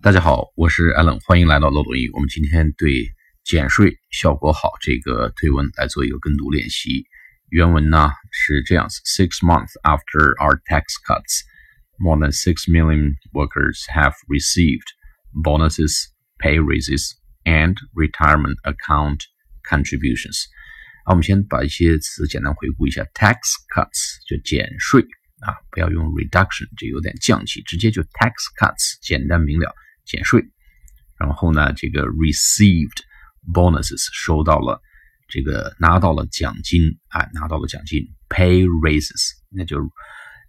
大家好，我是 Allen，欢迎来到漏斗英语。我们今天对减税效果好这个推文来做一个跟读练习。原文呢是这样子：Six months after our tax cuts, more than six million workers have received bonuses, pay raises, and retirement account contributions。好，我们先把一些词简单回顾一下：tax cuts 就减税啊，不要用 reduction，这有点降气，直接就 tax cuts，简单明了。减税，然后呢，这个 received bonuses 收到了，这个拿到了奖金啊，拿到了奖金，pay raises 那就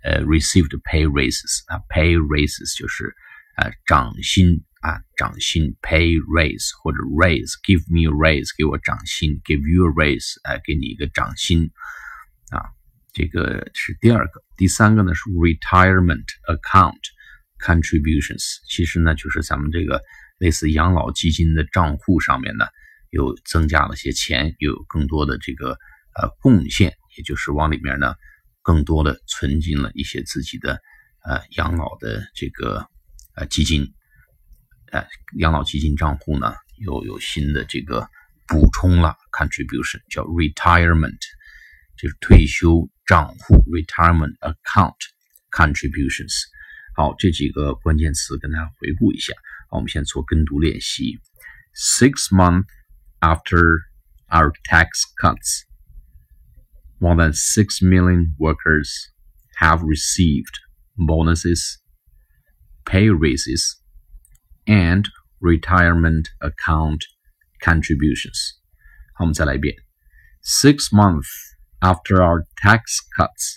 呃 received pay raises 啊，pay raises 就是啊涨薪啊涨薪，pay raise 或者 raise，give me a raise 给我涨薪，give you a raise 啊给你一个涨薪啊，这个是第二个，第三个呢是 retirement account。contributions，其实呢就是咱们这个类似养老基金的账户上面呢，又增加了些钱，又有更多的这个呃贡献，也就是往里面呢更多的存进了一些自己的呃养老的这个呃基金，呃养老基金账户呢又有新的这个补充了 contribution，叫 retirement，就是退休账户 retirement account contributions。好，这几个关键词跟大家回顾一下。好，我们先做跟读练习。Six months after our tax cuts, more than six million workers have received bonuses, pay raises, and retirement account contributions. 好，我们再来一遍。Six months after our tax cuts,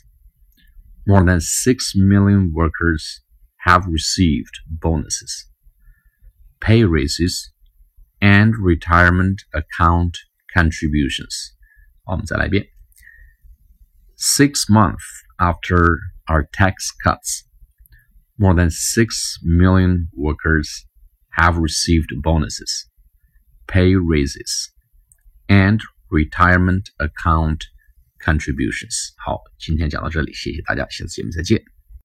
more than six million workers have received bonuses, pay raises, and retirement account contributions. Six months after our tax cuts, more than 6 million workers have received bonuses, pay raises, and retirement account contributions. 好，今天讲到这里，谢谢大家，下次节目再见。